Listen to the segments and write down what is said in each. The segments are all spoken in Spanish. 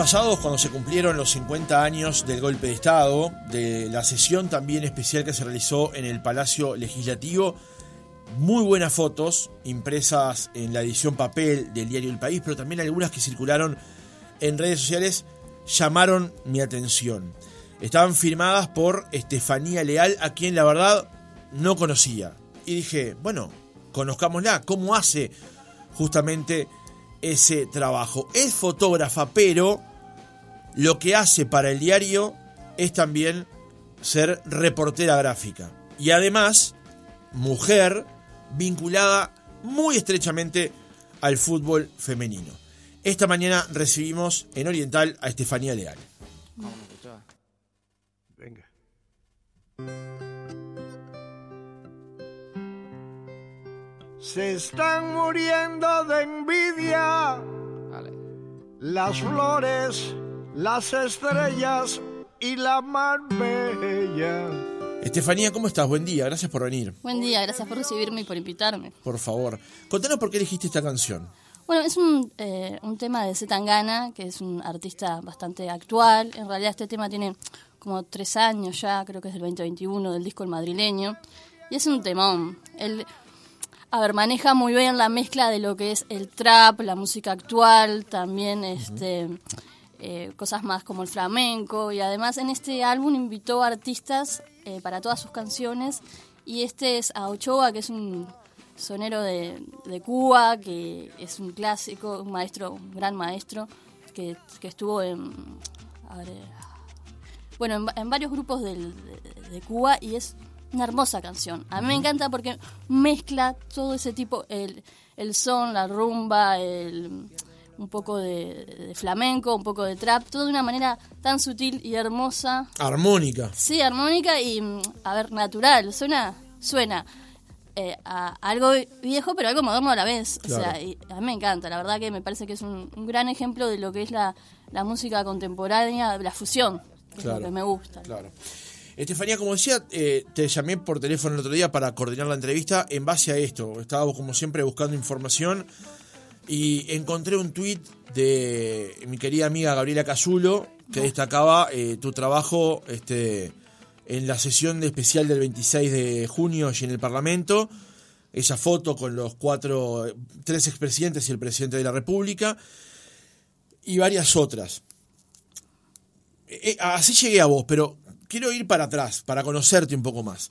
pasados, cuando se cumplieron los 50 años del golpe de Estado, de la sesión también especial que se realizó en el Palacio Legislativo, muy buenas fotos impresas en la edición papel del diario El País, pero también algunas que circularon en redes sociales llamaron mi atención. Estaban firmadas por Estefanía Leal, a quien la verdad no conocía. Y dije, bueno, conozcámosla, ¿cómo hace justamente ese trabajo? Es fotógrafa, pero lo que hace para el diario es también ser reportera gráfica. Y además, mujer vinculada muy estrechamente al fútbol femenino. Esta mañana recibimos en Oriental a Estefanía Leal. Venga. Se están muriendo de envidia las flores, las estrellas y la mar bella. Estefanía, ¿cómo estás? Buen día, gracias por venir. Buen día, gracias por recibirme y por invitarme. Por favor, contanos por qué elegiste esta canción. Bueno, es un, eh, un tema de Zetangana, que es un artista bastante actual. En realidad este tema tiene como tres años ya, creo que es del 2021, del disco El Madrileño. Y es un temón. Él, a ver, maneja muy bien la mezcla de lo que es el trap, la música actual, también este, eh, cosas más como el flamenco. Y además en este álbum invitó artistas eh, para todas sus canciones. Y este es a Ochoa, que es un sonero de, de, Cuba, que es un clásico, un maestro, un gran maestro, que, que estuvo en, a ver, bueno, en, en varios grupos del, de, de, Cuba y es una hermosa canción. A mí me encanta porque mezcla todo ese tipo, el, el son, la rumba, el, un poco de, de, flamenco, un poco de trap, todo de una manera tan sutil y hermosa. Armónica. Sí, armónica y, a ver, natural. Suena, suena eh, a algo viejo, pero algo moderno a la vez. Claro. O sea, y a mí me encanta. La verdad que me parece que es un, un gran ejemplo de lo que es la, la música contemporánea, la fusión, que claro, es lo que me gusta. Claro. Estefanía, como decía, eh, te llamé por teléfono el otro día para coordinar la entrevista en base a esto. Estaba, como siempre, buscando información y encontré un tuit de mi querida amiga Gabriela Casulo que destacaba eh, tu trabajo este, en la sesión de especial del 26 de junio allí en el Parlamento, esa foto con los cuatro, tres expresidentes y el presidente de la República, y varias otras. Eh, así llegué a vos, pero quiero ir para atrás, para conocerte un poco más.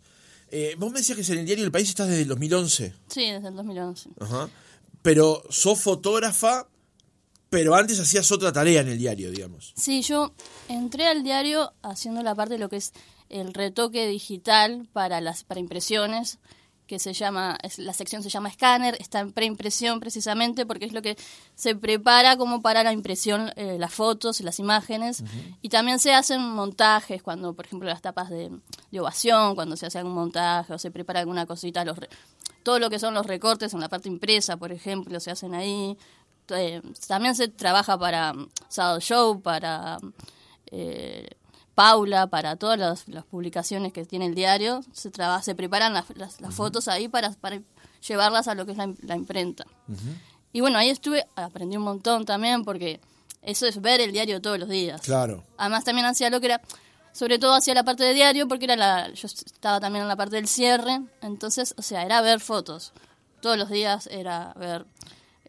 Eh, vos me decías que en el diario El País estás desde el 2011. Sí, desde el 2011. Ajá. Pero sos fotógrafa, pero antes hacías otra tarea en el diario, digamos. Sí, yo entré al diario haciendo la parte de lo que es el retoque digital para las para impresiones que se llama la sección se llama escáner está en preimpresión precisamente porque es lo que se prepara como para la impresión eh, las fotos las imágenes uh -huh. y también se hacen montajes cuando por ejemplo las tapas de, de, ovación cuando se hace algún montaje o se prepara alguna cosita los todo lo que son los recortes en la parte impresa por ejemplo se hacen ahí eh, también se trabaja para um, Sábado Show para eh, Paula, para todas las, las, publicaciones que tiene el diario, se, traba, se preparan las, las, las uh -huh. fotos ahí para, para, llevarlas a lo que es la, la imprenta. Uh -huh. Y bueno, ahí estuve, aprendí un montón también, porque eso es ver el diario todos los días. Claro. Además también hacía lo que era, sobre todo hacía la parte de diario, porque era la, yo estaba también en la parte del cierre, entonces, o sea, era ver fotos. Todos los días era ver,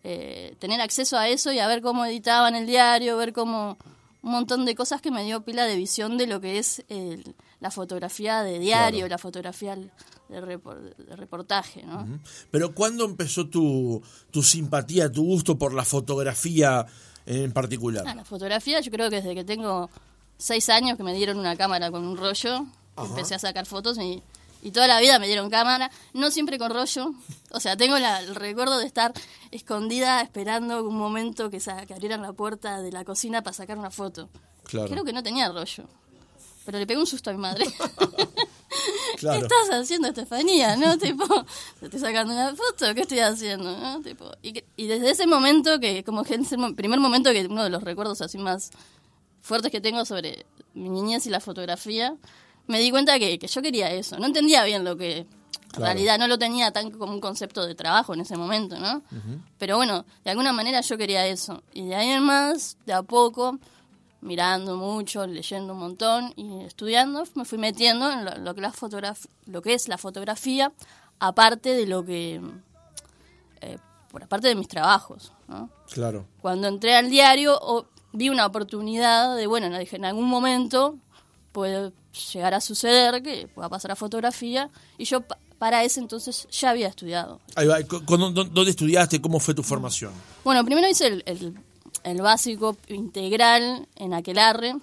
eh, tener acceso a eso y a ver cómo editaban el diario, ver cómo un montón de cosas que me dio pila de visión de lo que es el, la fotografía de diario, claro. la fotografía de, report, de reportaje. ¿no? Uh -huh. Pero ¿cuándo empezó tu, tu simpatía, tu gusto por la fotografía en particular? Ah, la fotografía yo creo que desde que tengo seis años que me dieron una cámara con un rollo, Ajá. empecé a sacar fotos y y toda la vida me dieron cámara, no siempre con rollo, o sea, tengo la, el recuerdo de estar escondida esperando un momento que, que abrieran la puerta de la cocina para sacar una foto. Claro. Creo que no tenía rollo, pero le pegué un susto a mi madre. claro. ¿Qué estás haciendo, Estefanía? ¿No? tipo, ¿te estoy sacando una foto? ¿Qué estoy haciendo? ¿No? Tipo, y, y desde ese momento, que como que es el primer momento que uno de los recuerdos así más fuertes que tengo sobre mi niñez y la fotografía, me di cuenta que, que, yo quería eso. No entendía bien lo que, En realidad no lo tenía tan como un concepto de trabajo en ese momento, ¿no? Pero bueno, de alguna manera yo quería eso. Y de ahí en más, de a poco, mirando mucho, leyendo un montón y estudiando, me fui metiendo en lo, que, la lo que es la fotografía, aparte de lo que... Eh, por aparte de mis trabajos, ¿no? Claro. Cuando entré al diario, vi una oportunidad de, bueno, dije, en algún momento puede llegar a suceder que pueda pasar a fotografía, y yo para ese entonces ya había estudiado. ¿Dónde estudiaste? ¿Cómo fue tu formación? Bueno, primero hice el, el, básico integral en Aquelarre,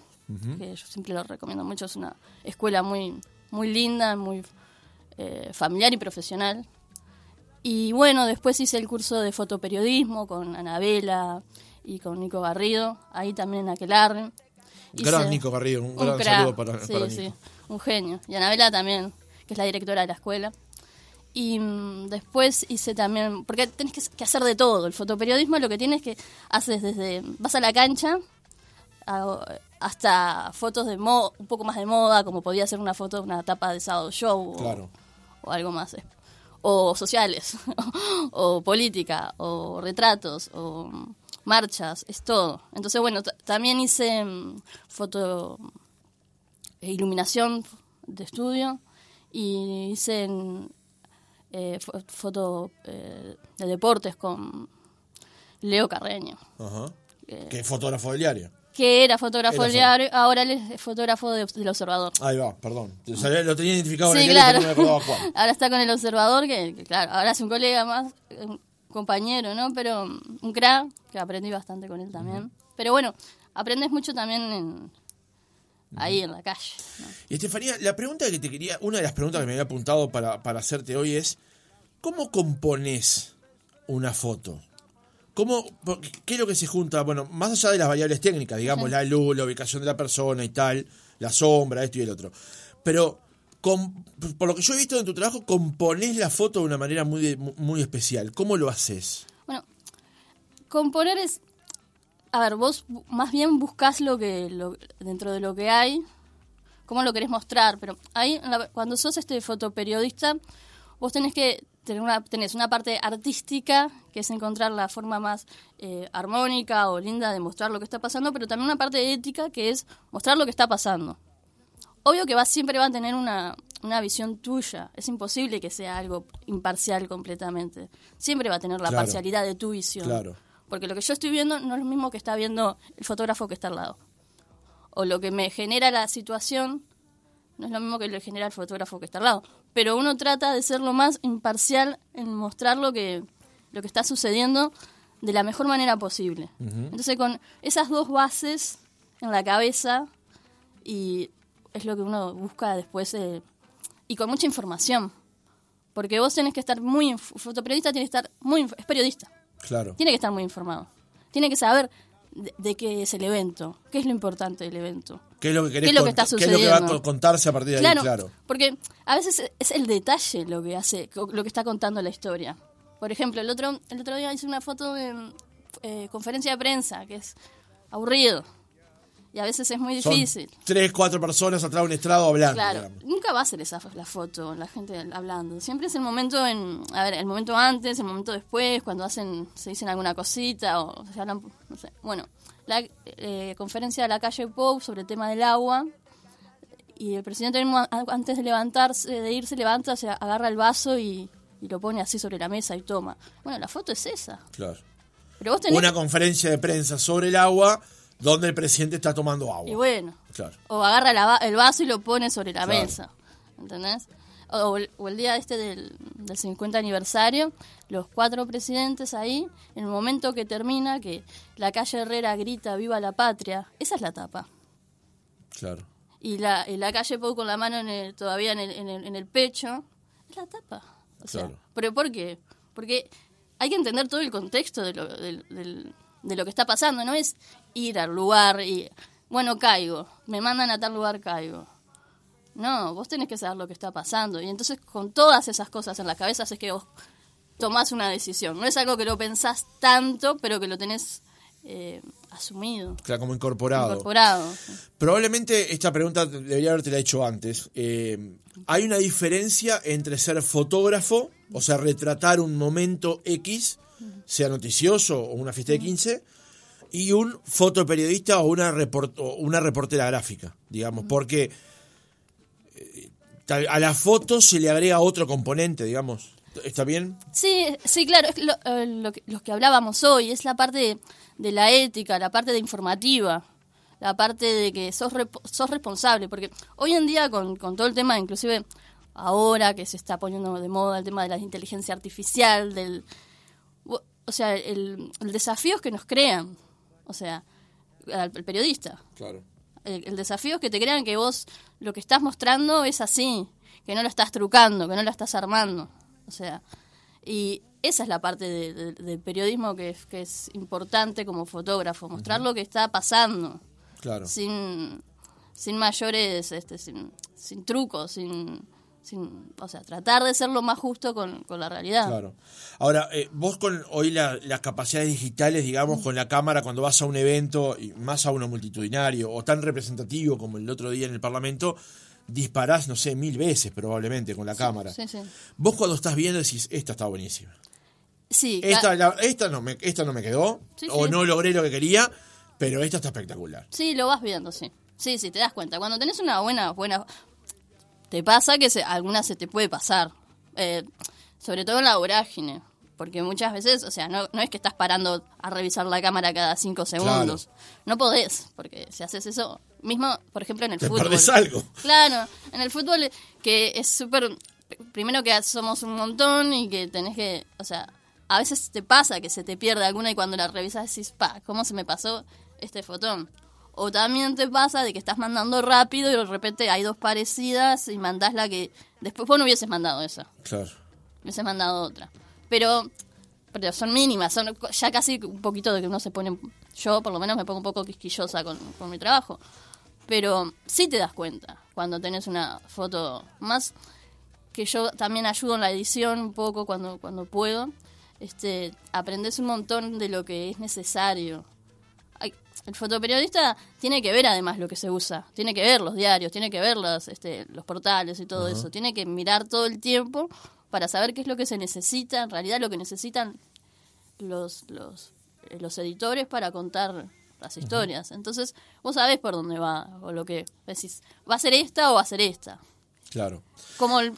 que yo siempre lo recomiendo mucho, es una escuela muy, muy linda, muy eh, familiar y profesional. Y bueno, después hice el curso de fotoperiodismo con Anabela y con Nico Garrido, ahí también en Aquelarre. Gran Nico Garrido, un, gran saludo para, sí, Sí, un genio. Y Anabela también, que es la directora de la escuela. Y mm, después hice también, porque tenés que, hacer de todo. El fotoperiodismo lo que tienes que haces desde, vas a la cancha hasta fotos de moda, un poco más de moda, como podía ser una foto de una tapa de sábado show o, algo más. Eh. O sociales, o política, o retratos, o marchas, es todo. Entonces, bueno, también hice mm, foto, e iluminación de estudio y hice en, eh, foto eh, de deportes con Leo Carreño. Ajá. que es fotógrafo del diario. Que era fotógrafo del diario, ahora él es fotógrafo del Observador. Ahí va, perdón. lo tenía identificado en el claro. no ahora está con el Observador, que, claro, ahora es un colega más, un compañero, ¿no? Pero un crack, que aprendí bastante con él también. Pero bueno, aprendes mucho también en, ahí en la calle. Y Estefanía, la pregunta que te quería, una de las preguntas que me había apuntado para, para hacerte hoy es, ¿cómo compones una foto? ¿Cómo, ¿Qué es lo que se junta? Bueno, más allá de las variables técnicas, digamos, la luz, la ubicación de la persona y tal, la sombra, esto y el otro. Pero, por lo que yo he visto en tu trabajo, compones la foto de una manera muy, muy especial. ¿Cómo lo haces? Bueno, componer es a ver, vos más bien buscás lo que dentro de lo que hay, cómo lo querés mostrar, pero ahí cuando sos este fotoperiodista, vos tenés que tener una, tenés una parte artística, que es encontrar la forma más eh, armónica o linda de mostrar lo que está pasando, pero también una parte ética, que es mostrar lo que está pasando. Obvio que va, siempre va a tener una, una visión tuya. Es imposible que sea algo imparcial completamente. Siempre va a tener la parcialidad de tu visión. Claro. Porque lo que yo estoy viendo no es lo mismo que está viendo el fotógrafo que está al lado. O lo que me genera la situación no es lo mismo que le genera el fotógrafo que está al lado. Pero uno trata de ser lo más imparcial en mostrar lo que, lo que está sucediendo de la mejor manera posible. Entonces, con esas dos bases en la cabeza, y es lo que uno busca después, eh, y con mucha información. Porque vos tenés que estar muy. Fotoperiodista tiene que estar muy. Es periodista. Tiene que estar muy informado. Tiene que saber de, qué es el evento, qué es lo importante del evento. ¿Qué es lo que, querés ¿Qué está sucediendo? ¿Qué es lo que va a contarse a partir de ahí? Claro. Porque a veces es el detalle lo que hace, lo que está contando la historia. Por ejemplo, el otro, el otro día hice una foto de eh, conferencia de prensa, que es aburrido. Y a veces es muy difícil. tres, cuatro personas atrás de un estrado hablando. Claro, nunca va a ser esa la foto, la gente hablando. Siempre es el momento en, a ver, el momento antes, el momento después, cuando hacen, se dicen alguna cosita o se hablan, no sé. Bueno, la eh, conferencia de la calle Pop sobre el tema del agua y el presidente antes de levantarse, de irse, levanta, se agarra el vaso y, lo pone así sobre la mesa y toma. Bueno, la foto es esa. Claro. Pero vos tenés... Una conferencia de prensa sobre el agua donde el presidente está tomando agua. Y bueno. O agarra el vaso y lo pone sobre la mesa. ¿Entendés? O, el día este del, del 50 aniversario, los cuatro presidentes ahí, en el momento que termina, que la calle Herrera grita Viva la patria, esa es la tapa. Claro. Y la, la calle Pau con la mano en todavía en el, en, el, pecho, es la tapa. O sea, ¿Pero por qué? Porque hay que entender todo el contexto de lo, del de lo que está pasando, no es ir al lugar y, bueno, caigo, me mandan a tal lugar, caigo. No, vos tenés que saber lo que está pasando. Y entonces con todas esas cosas en la cabeza es que vos tomás una decisión. No es algo que lo pensás tanto, pero que lo tenés eh, asumido. Claro, como incorporado. Incorporado. Probablemente esta pregunta debería haberte la hecho antes. Eh, hay una diferencia entre ser fotógrafo, o sea, retratar un momento X, sea noticioso o una fiesta de 15, y un fotoperiodista o una, una reportera gráfica, digamos, porque eh, a la foto se le agrega otro componente, digamos. ¿Está bien? Sí, sí, claro, es lo, eh, que, que, hablábamos hoy, es la parte de, la ética, la parte de informativa, la parte de que sos, sos responsable, porque hoy en día con, con todo el tema, inclusive ahora que se está poniendo de moda el tema de la inteligencia artificial, del, o sea, el, el desafío es que nos crean, o sea, el periodista. Claro. El, desafío es que te crean que vos lo que estás mostrando es así, que no lo estás trucando, que no lo estás armando. O sea, y esa es la parte del periodismo que, que, es importante como fotógrafo, mostrar lo que está pasando. Claro. Sin, sin mayores, este, sin, sin trucos, sin o sea, tratar de ser lo más justo con, la realidad. Claro. Ahora, eh, vos con hoy las capacidades digitales, digamos, con la cámara, cuando vas a un evento, y más a uno multitudinario o tan representativo como el otro día en el Parlamento, disparás, no sé, mil veces probablemente con la cámara. Sí, sí. Vos cuando estás viendo decís, esta está buenísima. Sí. Esta, esta, no, me, esta no me quedó, o no logré lo que quería, pero esta está espectacular. Sí, lo vas viendo, sí. Sí, sí, te das cuenta. Cuando tenés una buena, buena te pasa que se, alguna se te puede pasar. Eh, sobre todo en la vorágine. Porque muchas veces, o sea, no, no es que estás parando a revisar la cámara cada cinco segundos. No podés, porque si haces eso, mismo, por ejemplo, en el te fútbol. Algo. Claro, en el fútbol, que es súper. Primero que somos un montón y que tenés que. O sea, a veces te pasa que se te pierde alguna y cuando la revisas decís, pa, ¿cómo se me pasó este fotón? O también te pasa de que estás mandando rápido y de repente hay dos parecidas y mandás la que... Después vos no hubieses mandado esa. Claro. Hubieses mandado otra. Pero, pero son mínimas, son ya casi un poquito de que uno se pone... Yo por lo menos me pongo un poco quisquillosa con, con mi trabajo. Pero sí te das cuenta cuando tenés una foto más que yo también ayudo en la edición un poco cuando, cuando puedo. Este, aprendes un montón de lo que es necesario el fotoperiodista tiene que ver además lo que se usa, tiene que ver los diarios, tiene que ver los, este, los portales y todo eso, tiene que mirar todo el tiempo para saber qué es lo que se necesita, en realidad lo que necesitan los, los, eh, los editores para contar las historias. Entonces, vos sabés por dónde va, o lo que decís, ¿va a ser esta o va a ser esta? Claro. Como el,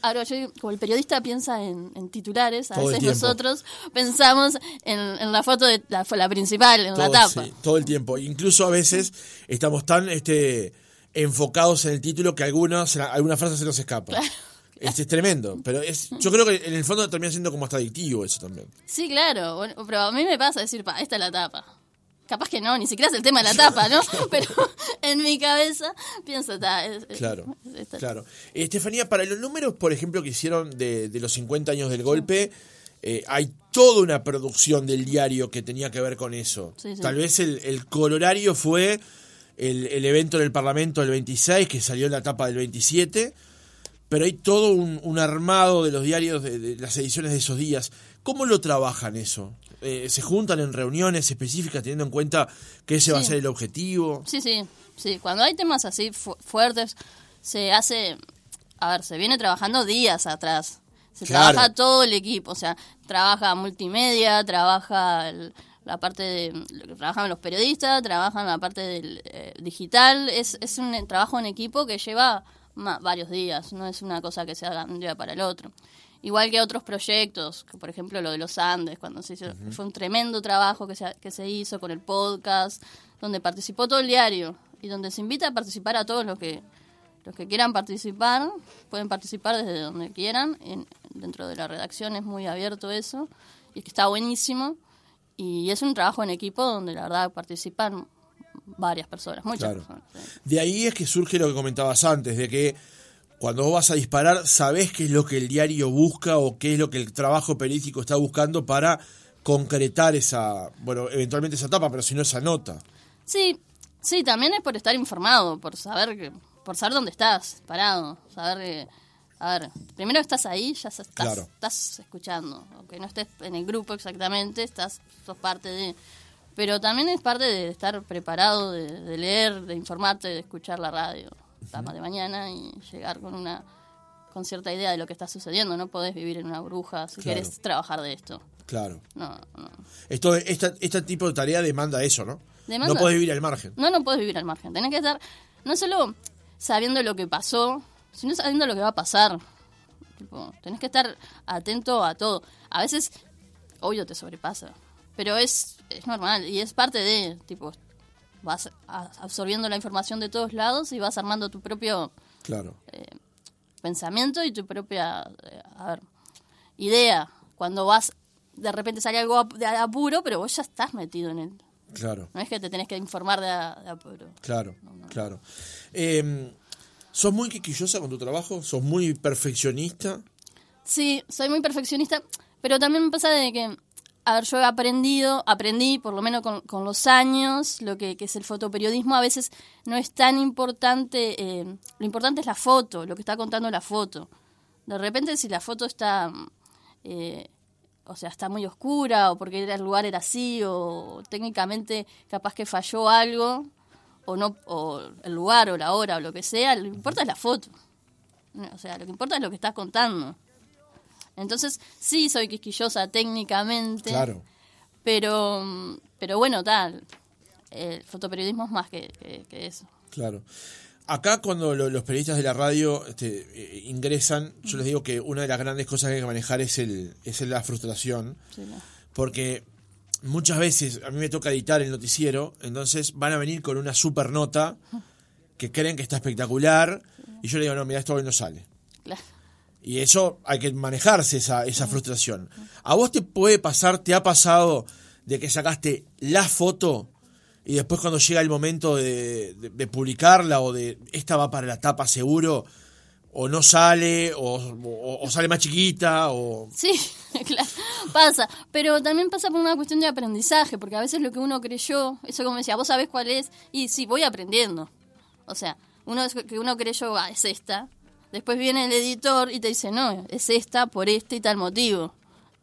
como el periodista piensa en, titulares, a veces nosotros pensamos en, la foto de la, la principal, en la tapa. todo el tiempo. Incluso a veces estamos tan este, enfocados en el título que algunas, alguna frase se nos escapa. Este, es tremendo, pero es, yo creo que en el fondo termina siendo como hasta adictivo eso también. Sí, claro, pero a mí me pasa decir, pa, esta es la tapa capaz que no, ni siquiera es el tema de la tapa, ¿no? Pero en mi cabeza pienso, está. Claro, claro. Estefanía, para los números, por ejemplo, que hicieron de, los 50 años del golpe, eh, hay toda una producción del diario que tenía que ver con eso. Tal vez el, el colorario fue el, el, evento del Parlamento del 26, que salió en la tapa del 27, pero hay todo un, armado de los diarios de, de, las ediciones de esos días. ¿Cómo lo trabajan eso? Eh, se juntan en reuniones específicas teniendo en cuenta que ese va a ser el objetivo. Sí, sí, sí. Cuando hay temas así fuertes, se hace, a ver, se viene trabajando días atrás. Se trabaja todo el equipo, o sea, trabaja multimedia, trabaja la parte de, trabajan los periodistas, trabajan la parte del eh, digital, es, es un trabajo en equipo que lleva varios días, no es una cosa que se haga de un día para el otro igual que otros proyectos, que por ejemplo lo de los Andes, cuando se hizo, fue un tremendo trabajo que se, que se hizo con el podcast, donde participó todo el diario y donde se invita a participar a todos los que los que quieran participar, pueden participar desde donde quieran, en, dentro de la redacción es muy abierto eso, y que está buenísimo, y es un trabajo en equipo donde la verdad participan varias personas, muchas personas. De ahí es que surge lo que comentabas antes, de que cuando vos vas a disparar, sabés qué es lo que el diario busca o qué es lo que el trabajo periodístico está buscando para concretar esa, bueno, eventualmente esa etapa, pero si no esa nota. Sí, sí, también es por estar informado, por saber que, por saber dónde estás parado, saber que, a ver, primero estás ahí, ya estás, estás escuchando, aunque no estés en el grupo exactamente, estás, sos parte de, pero también es parte de estar preparado, de leer, de informarte, de escuchar la radio más de mañana y llegar con una con cierta idea de lo que está sucediendo. No podés vivir en una burbuja si Claro. querés trabajar de esto. Claro. No, no. Esto, esta, este tipo de tarea demanda eso, ¿no? Demanda- No podés vivir al margen. No, no podés vivir al margen. Tenés que estar no solo sabiendo lo que pasó, sino sabiendo lo que va a pasar. Tipo, tenés que estar atento a todo. A veces, obvio, te sobrepasa. Pero es, es normal y es parte de, tipo, vas absorbiendo la información de todos lados y vas armando tu propio Claro. pensamiento y tu propia eh, a ver, idea. Cuando vas, de repente sale algo de apuro, pero vos ya estás metido en él. Claro. No es que te tenés que informar de, apuro. Claro, claro. Eh, ¿Sos muy quisquillosa con tu trabajo? ¿Sos muy perfeccionista? Sí, soy muy perfeccionista, pero también me pasa de que, a ver, yo he aprendido, aprendí por lo menos con, con los años, lo que, es el fotoperiodismo, a veces no es tan importante, eh, lo importante es la foto, lo que está contando la foto. De repente si la foto está, eh, o sea, está muy oscura, o porque el lugar era así, o técnicamente capaz que falló algo, o no, o el lugar, o la hora, o lo que sea, lo que importa es la foto. O sea, lo que importa es lo que estás contando. Entonces, sí soy quisquillosa técnicamente. Claro. Pero, pero bueno, tal. El fotoperiodismo es más que, que- que eso. Claro. Acá cuando lo- los periodistas de la radio este, eh, ingresan, yo les digo que una de las grandes cosas que hay que manejar es, el, es la frustración, Sí, no. porque muchas veces a mí me toca editar el noticiero, entonces van a venir con una super nota que creen que está espectacular, y yo le digo, no, mira, esto hoy no sale. Claro. Y eso hay que manejarse esa, esa frustración. ¿A vos te puede pasar, te ha pasado de que sacaste la foto y después cuando llega el momento de, de- publicarla o de esta va para la tapa seguro, o no sale, o, sale más chiquita, o... Sí, claro, pasa. Pero también pasa por una cuestión de aprendizaje, porque a veces lo que uno creyó, eso como decía, vos sabés cuál es, y sí, voy aprendiendo. O sea, uno que uno creyó, ah, es esta. Después viene el editor y te dice, no, es esta por este y tal motivo.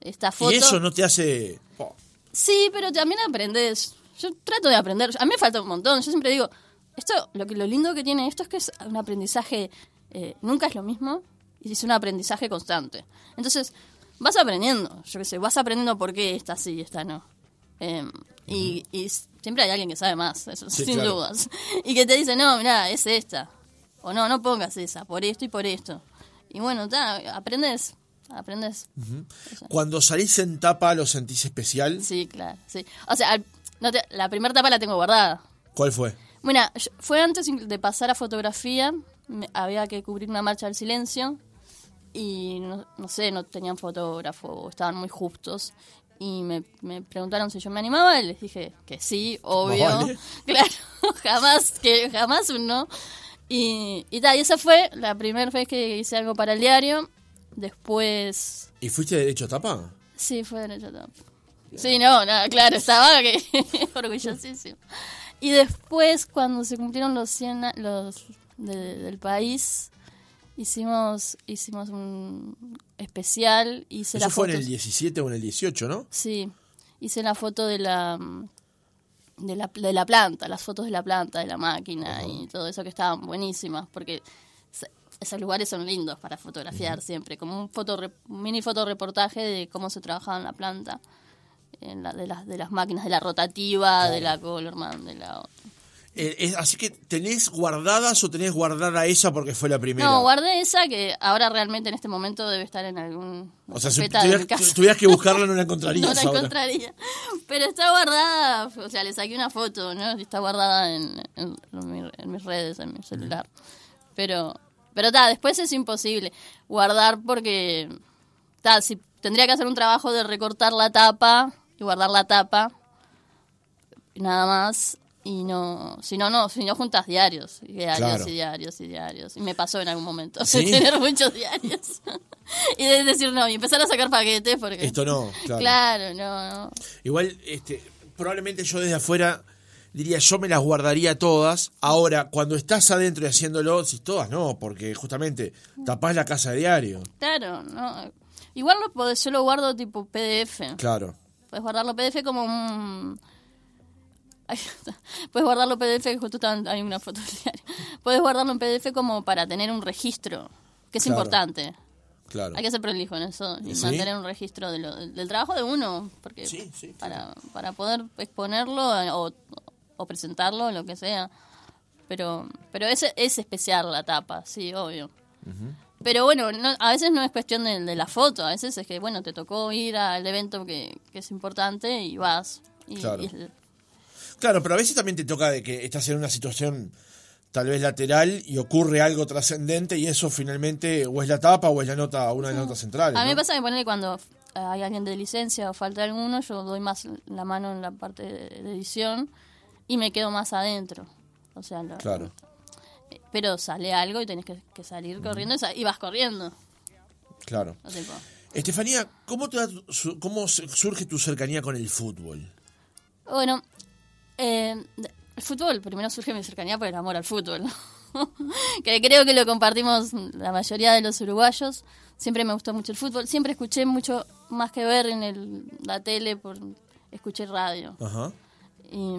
Esta foto. Y eso no te hace... oh, Sí, pero también aprendes. Yo trato de aprender. A mí me falta un montón. Yo siempre digo, esto, lo que lo lindo que tiene esto es que es un aprendizaje, eh, nunca es lo mismo, y es un aprendizaje constante. Entonces, vas aprendiendo. Yo qué sé, vas aprendiendo por qué esta sí y esta no. Eh, y, y siempre hay alguien que sabe más, eso, Sí, sin claro. dudas. Y que te dice, no, mira, es esta. O no, no pongas esa, por esto y por esto. Y bueno, ta, aprendes, aprendes. Cuando salís en tapa lo sentís especial. Sí, claro, sí. O sea, al- no te- la primera tapa la tengo guardada. ¿Cuál fue? Bueno, fue antes de pasar a fotografía, había que cubrir una marcha del silencio y no, no sé, no tenían fotógrafo, estaban muy justos. Y me, me preguntaron si yo me animaba y les dije que sí, obvio. Vale. Claro, jamás, que jamás un no. Y, y, ta, y esa fue la primera vez que hice algo para el diario. Después ¿Y fuiste derecho a tapa? Sí, fue derecho top. Sí, no, nada, claro, estaba que orgullosísimo. Y después, cuando se cumplieron los 100 a- los de- del país, hicimos hicimos un especial, hice Eso la fue foto. en el 17 o en el 18, ¿no? Sí, hice la foto de la de la, de la planta, las fotos de la planta, de la máquina y todo eso que estaban buenísimas, porque se- esos lugares son lindos para fotografiar siempre, como un, foto, mini fotoreportaje de cómo se trabajaba en la planta, en la- de, las, de las máquinas, de la rotativa, de la Colorman, de la... Eh, es- así que, ¿tenés guardadas o tenés guardada esa porque fue la primera? No, guardé esa que ahora realmente en este momento debe estar en algún... O sea, si tuvieras, que buscarla no la encontrarías No la ahora. encontraría. Pero está guardada, o sea, le saqué una foto, ¿no? Está guardada en, en, en mi- en mis redes, en mi celular. Pero, pero ta, después es imposible guardar porque, ta, si tendría que hacer un trabajo de recortar la tapa y guardar la tapa, nada más. Y no, si no, no, si no juntas diarios, y diarios Claro. y diarios y diarios. Y me pasó en algún momento ¿Sí? de tener muchos diarios. y de decir no, y empezar a sacar paquetes porque... Esto no, claro. Claro, no, no. Igual, este, probablemente yo desde afuera diría, yo me las guardaría todas. Ahora, cuando estás adentro y haciéndolo, si todas no, porque justamente tapás la casa de diario. Claro, no. Igual lo podés, yo lo guardo tipo PDF. Claro. Puedes guardarlo PDF como un... Puedes guardarlo PDF, que justo estaba- hay una foto del diario. Puedes guardarlo en PDF como para tener un registro. que es importante. Claro. Hay que ser prolijo en eso y mantener un registro de lo, del trabajo de uno, porque para, para poder exponerlo eh, o, o presentarlo, lo que sea. Pero pero es, es especial la tapa, sí, obvio. Pero bueno, a veces no es cuestión de, la foto, a veces es que, bueno, te tocó ir al evento que, es importante y vas. claro. Claro, pero a veces también te toca de que estás en una situación tal vez lateral y ocurre algo trascendente y eso finalmente o es la tapa o es la nota, una de las notas centrales. A mí me pasa que cuando hay alguien de licencia o falta alguno, yo doy más la mano en la parte de edición y me quedo más adentro. O sea, claro. pero sale algo y tenés que, salir corriendo y vas corriendo. Claro. Estefanía, ¿cómo, te ¿cómo surge tu cercanía con el fútbol? Bueno, eh, el fútbol, primero surge mi cercanía por el amor al fútbol. que creo que lo compartimos la mayoría de los uruguayos. Siempre me gustó mucho el fútbol. Siempre escuché mucho más que ver en el, la tele, por escuché radio. Ajá. Y,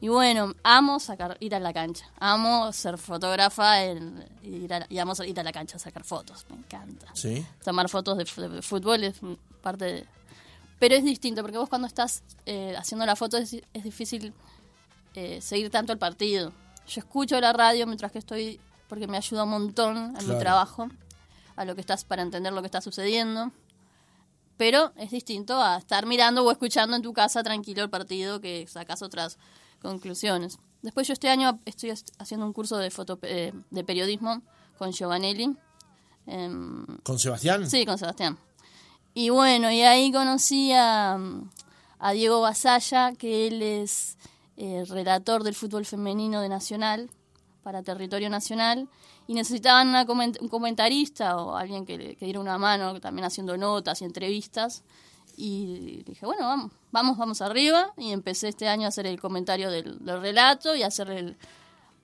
y bueno, amo sacar, ir a la cancha. Amo ser fotógrafa ir y amo ir a la cancha a sacar fotos. Me encanta. ¿Sí? Tomar fotos de, fútbol es parte de... Pero es distinto, porque vos cuando estás eh, haciendo la foto es, difícil eh, seguir tanto el partido. Yo escucho la radio mientras que estoy, porque me ayuda un montón en mi trabajo, a lo que estás, para entender lo que está sucediendo pero es distinto a estar mirando o escuchando en tu casa tranquilo el partido que sacas otras conclusiones. Después yo este año estoy haciendo un curso de, foto, eh, de periodismo con Giovanelli. Em, ¿Con Sebastián? Sí, con Sebastián. Y bueno, y ahí conocí a, Diego Basalla, que él es eh, relator del fútbol femenino de Nacional, para territorio nacional, y necesitaban un comentarista o alguien que, que diera una mano, también haciendo notas y entrevistas. Y dije, bueno, vamos, vamos, vamos arriba. Y empecé este año a hacer el comentario del, relato y a hacer el,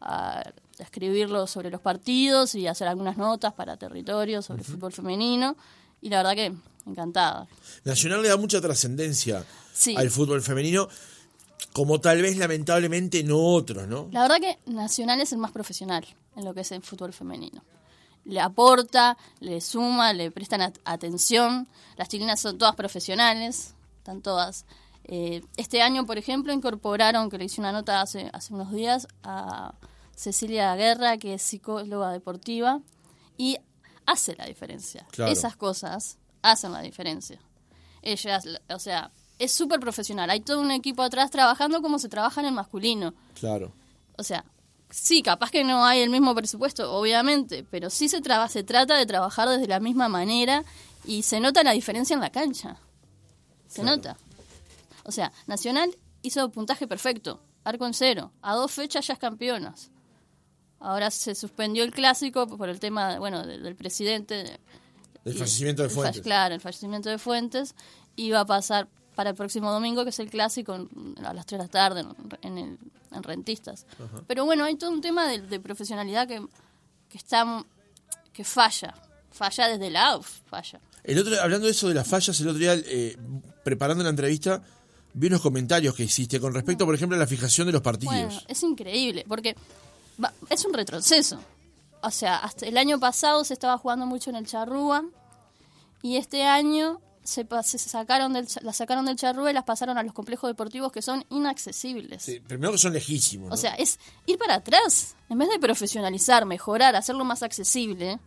a, escribirlo sobre los partidos y hacer algunas notas para territorio sobre el fútbol femenino. Y la verdad que encantada. Nacional le da mucha trascendencia al fútbol femenino, como tal vez lamentablemente no otros, ¿no? La verdad que Nacional es el más profesional en lo que es el fútbol femenino le aporta, le suma, le prestan atención. Las chilenas son todas profesionales, están todas. Eh, este año, por ejemplo, incorporaron, que le hice una nota hace, hace unos días, a Cecilia Guerra, que es psicóloga deportiva, y hace la diferencia. Esas cosas hacen la diferencia. Ellas, o sea, es súper profesional. Hay todo un equipo atrás trabajando como se trabaja en el masculino. Claro. O sea, sí, capaz que no hay el mismo presupuesto, obviamente, pero sí se, traba, se trata de trabajar desde la misma manera y se nota la diferencia en la cancha. Se nota. O sea, Nacional hizo puntaje perfecto, arco en cero, a dos fechas ya es campeonas. Ahora se suspendió el clásico por el tema, bueno, del, presidente. El fallecimiento de Fuentes. claro, el fallecimiento de Fuentes. Iba a pasar para el próximo domingo, que es el clásico, a las 3 de la tarde, en, el, en Rentistas. Pero bueno, hay todo un tema de, profesionalidad que, que, está que falla, falla desde la AUF, falla. El otro, hablando de eso de las fallas, el otro día, eh, preparando la entrevista, vi unos comentarios que hiciste con respecto, por ejemplo, a la fijación de los partidos. Bueno, es increíble, porque es un retroceso. O sea, hasta el año pasado se estaba jugando mucho en el Charrúa y este año se, sacaron del, las sacaron del charrúa y las pasaron a los complejos deportivos que son inaccesibles. Sí, primero que son lejísimos. O sea, es ir para atrás. En vez de profesionalizar, mejorar, hacerlo más accesible.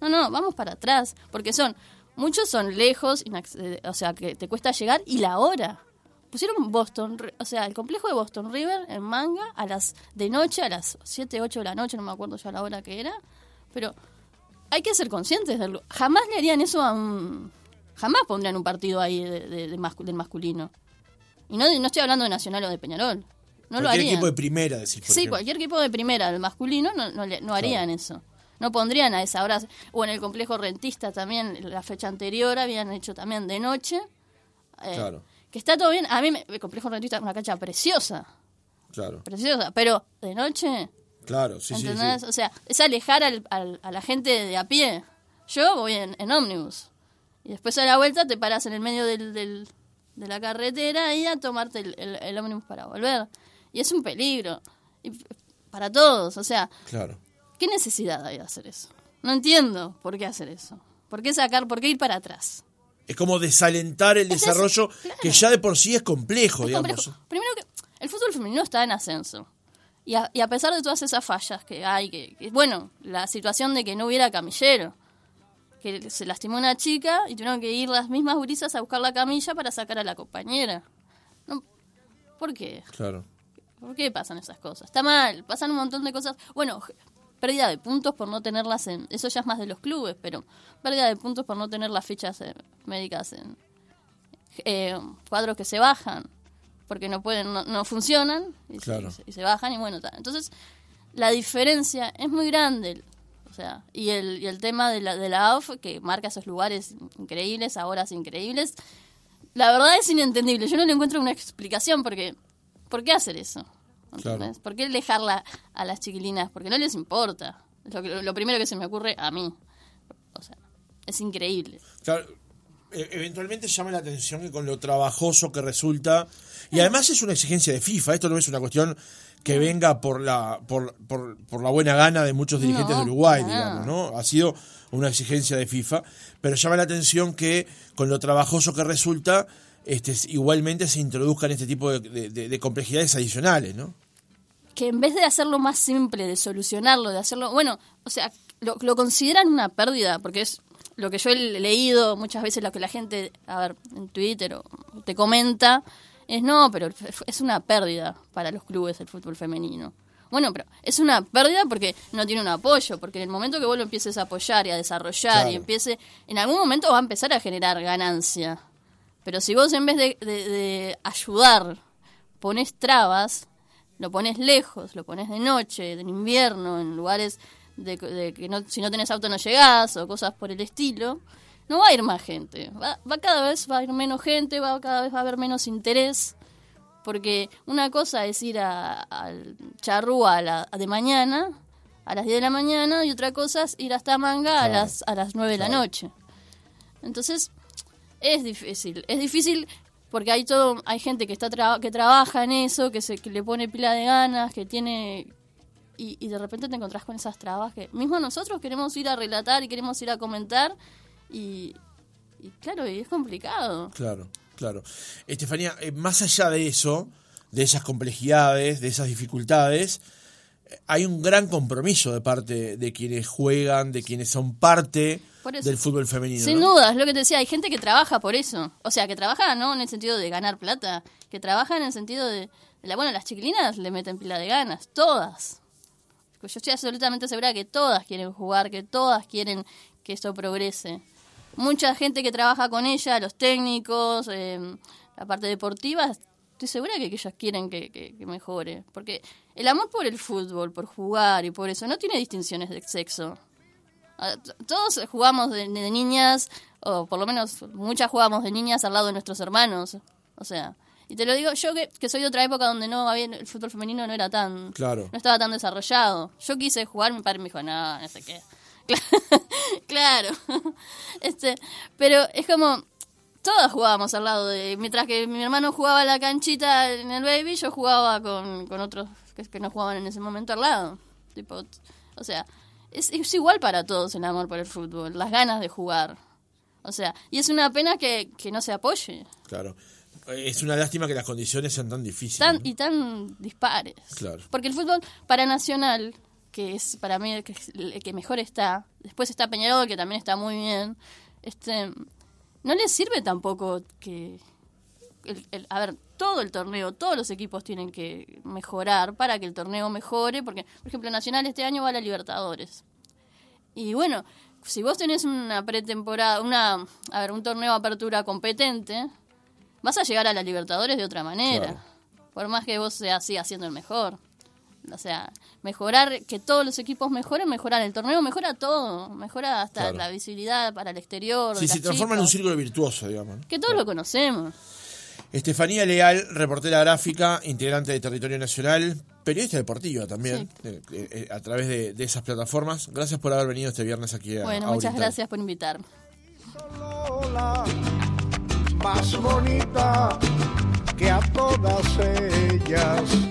No, no, vamos para atrás. Porque son, muchos son lejos, o sea, que te cuesta llegar y la hora. Pusieron Boston, o sea, el complejo de Boston River en manga a las de noche, a las 7, 8 de la noche, no me acuerdo ya la hora que era. Pero hay que ser conscientes de algo. Jamás le harían eso a un Jamás pondrían un partido ahí de, del masculino. Y no, no estoy hablando de Nacional o de Peñarol. No cualquier equipo de primera, decir. sí, cualquier equipo de primera, del masculino, no, no, harían eso. No pondrían a esa hora. O en el complejo rentista también, la fecha anterior habían hecho también de noche. Eh, claro. Que está todo bien. A mí el complejo rentista es una cancha preciosa. Claro. Preciosa. Pero de noche. Claro, sí, sí, sí, O sea, es alejar al, a la gente de a pie. Yo voy en, en ómnibus. Y después a la vuelta te paras en el medio del, del, de la carretera y a tomarte el, el, ómnibus para volver. Y es un peligro. Y para todos, o sea. Claro. ¿Qué necesidad hay de hacer eso? No entiendo por qué hacer eso. ¿Por qué sacar, por qué ir para atrás? Es como desalentar el desarrollo que ya de por sí es complejo, digamos. Primero que el fútbol femenino está en ascenso. Y a, y a pesar de todas esas fallas que hay, que, bueno, la situación de que no hubiera camillero, que se lastimó una chica y tuvieron que ir las mismas gurisas a buscar la camilla para sacar a la compañera. No, ¿Por qué? Claro. ¿Por qué pasan esas cosas? Está mal, pasan un montón de cosas. Bueno, pérdida de puntos por no tenerlas en... Eso ya es más de los clubes, pero pérdida de puntos por no tener las fichas eh, médicas en eh, cuadros que se bajan, porque no pueden no, funcionan y, se, bajan y bueno, entonces la diferencia es muy grande. O sea, y el, y el tema de la, de la AUF, que marca esos lugares increíbles, a horas increíbles, la verdad es inentendible. Yo no le encuentro una explicación porque ¿por qué hacer eso? ¿Por qué dejarla a las chiquilinas? Porque no les importa. Es lo, primero que se me ocurre a mí. O sea, es increíble. Claro, e, eventualmente llama la atención que con lo trabajoso que resulta. Y además es una exigencia de FIFA. Esto no es una cuestión que venga por la, por, por, por la buena gana de muchos dirigentes de Uruguay, digamos, ¿no? Ha sido una exigencia de FIFA. Pero llama la atención que con lo trabajoso que resulta este, igualmente se introduzcan este tipo de, complejidades adicionales, ¿no? Que en vez de hacerlo más simple, de solucionarlo, de hacerlo, bueno, o sea, lo, consideran una pérdida, porque es lo que yo he leído muchas veces, lo que la gente, a ver, en Twitter o te comenta, es no, pero es una pérdida para los clubes del fútbol femenino. Bueno, pero es una pérdida porque no tiene un apoyo, porque en el momento que vos lo empieces a apoyar y a desarrollar y empiece, en algún momento va a empezar a generar ganancia. Pero si vos en vez de, ayudar pones trabas, lo pones lejos, lo pones de noche, en invierno, en lugares de, que no, si no tenés auto no llegás o cosas por el estilo, no va a ir más gente. Va, va cada vez va a ir menos gente, va cada vez va a haber menos interés. Porque una cosa es ir al charrúa a la, de mañana, a las 10 de la mañana, y otra cosa es ir hasta Manga a las, a las 9 de la noche. Entonces, es difícil. Es difícil porque hay todo hay gente que está que trabaja en eso, que se que le pone pila de ganas, que tiene y, y, de repente te encontrás con esas trabas que mismo nosotros queremos ir a relatar y queremos ir a comentar y, y claro, y es complicado. Claro, claro. Estefanía, eh, más allá de eso, de esas complejidades, de esas dificultades, hay un gran compromiso de parte de quienes juegan, de quienes son parte del fútbol femenino. Sin duda, es lo que te decía, hay gente que trabaja por eso. O sea, que trabaja no en el sentido de ganar plata, que trabaja en el sentido de, la, bueno, las chiquilinas le meten pila de ganas, todas. Yo estoy absolutamente segura que todas quieren jugar, que todas quieren que esto progrese. Mucha gente que trabaja con ella, los técnicos, eh, la parte deportiva, estoy segura que, ellos quieren que, mejore. Porque el amor por el fútbol, por jugar y por eso, no tiene distinciones de sexo. Ah, todos jugamos de, niñas, o por lo menos muchas jugamos de niñas al lado de nuestros hermanos. O sea, y te lo digo yo que, que soy de otra época donde no había el fútbol femenino no era tan claro. no estaba tan desarrollado. Yo quise jugar, mi padre me dijo, "No, no sé qué." claro. este, pero es como todas jugábamos al lado de. Mientras que mi hermano jugaba la canchita en el baby, yo jugaba con, con otros que, que, no jugaban en ese momento al lado. Tipo, o sea, es, es, igual para todos el amor por el fútbol, las ganas de jugar. O sea, y es una pena que, que no se apoye. Claro. Es una lástima que las condiciones sean tan difíciles. Tan, Y tan dispares. Claro. Porque el fútbol para Nacional, que es para mí el que, el que mejor está, después está Peñarol, que también está muy bien, este no les sirve tampoco que... a ver, todo el torneo, todos los equipos tienen que mejorar para que el torneo mejore, porque, por ejemplo, Nacional este año va a la Libertadores. Y bueno, si vos tenés una pretemporada, una, a ver, un torneo de apertura competente, vas a llegar a la Libertadores de otra manera. Por más que vos seas así haciendo el mejor. O sea, mejorar, que todos los equipos mejoren, mejorar el torneo, mejora todo, mejora hasta la visibilidad para el exterior. Sí, se transforma en un círculo virtuoso, digamos. Que todos lo conocemos. Estefanía Leal, reportera gráfica, integrante de Territorio Nacional, periodista deportiva también, eh, eh, a través de, esas plataformas. Gracias por haber venido este viernes aquí a Bueno, muchas gracias por invitarme. Más bonita que a todas ellas